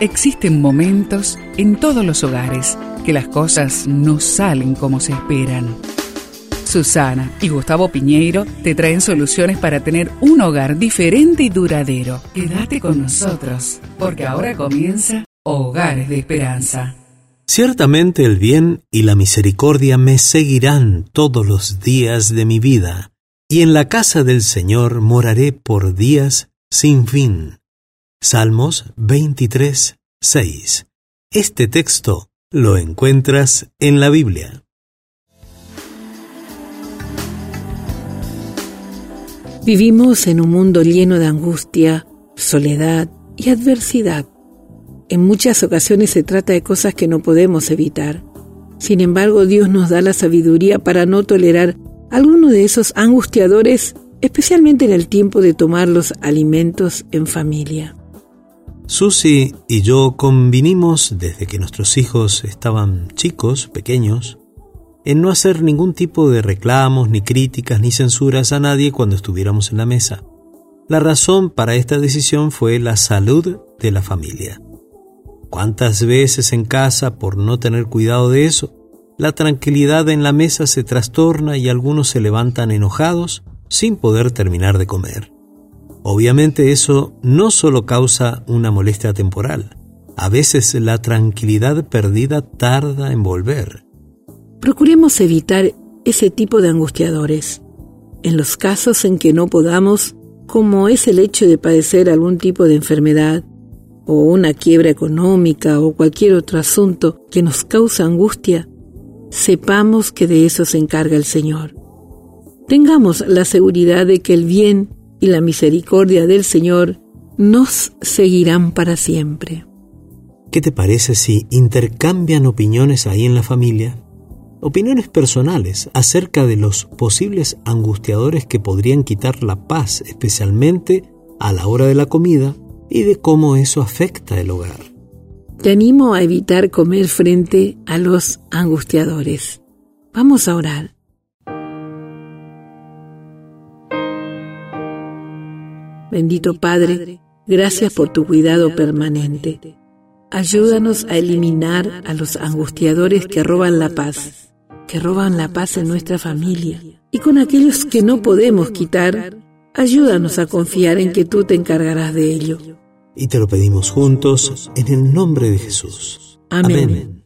Existen momentos en todos los hogares que las cosas no salen como se esperan. Susana y Gustavo Piñeiro te traen soluciones para tener un hogar diferente y duradero. Quédate con nosotros, porque ahora comienza Hogares de Esperanza. Ciertamente el bien y la misericordia me seguirán todos los días de mi vida, y en la casa del Señor moraré por días sin fin. Salmos 23, 6. Este texto lo encuentras en la Biblia. Vivimos en un mundo lleno de angustia, soledad y adversidad. En muchas ocasiones se trata de cosas que no podemos evitar. Sin embargo, Dios nos da la sabiduría para no tolerar alguno de esos angustiadores, especialmente en el tiempo de tomar los alimentos en familia. Susi y yo convinimos desde que nuestros hijos estaban chicos, pequeños, en no hacer ningún tipo de reclamos, ni críticas, ni censuras a nadie cuando estuviéramos en la mesa. La razón para esta decisión fue la salud de la familia. ¿Cuántas veces en casa, por no tener cuidado de eso, la tranquilidad en la mesa se trastorna y algunos se levantan enojados sin poder terminar de comer? Obviamente eso no solo causa una molestia temporal, a veces la tranquilidad perdida tarda en volver. Procuremos evitar ese tipo de angustiadores. En los casos en que no podamos, como es el hecho de padecer algún tipo de enfermedad, o una quiebra económica o cualquier otro asunto que nos causa angustia, sepamos que de eso se encarga el Señor. Tengamos la seguridad de que el bien y la misericordia del Señor nos seguirán para siempre. ¿Qué te parece si intercambian opiniones ahí en la familia? Opiniones personales acerca de los posibles angustiadores que podrían quitar la paz, especialmente a la hora de la comida, y de cómo eso afecta el hogar. Te animo a evitar comer frente a los angustiadores. Vamos a orar. Bendito Padre, gracias por tu cuidado permanente. Ayúdanos a eliminar a los angustiadores que roban la paz, que roban la paz en nuestra familia. Y con aquellos que no podemos quitar, ayúdanos a confiar en que tú te encargarás de ello. Y te lo pedimos juntos en el nombre de Jesús. Amén.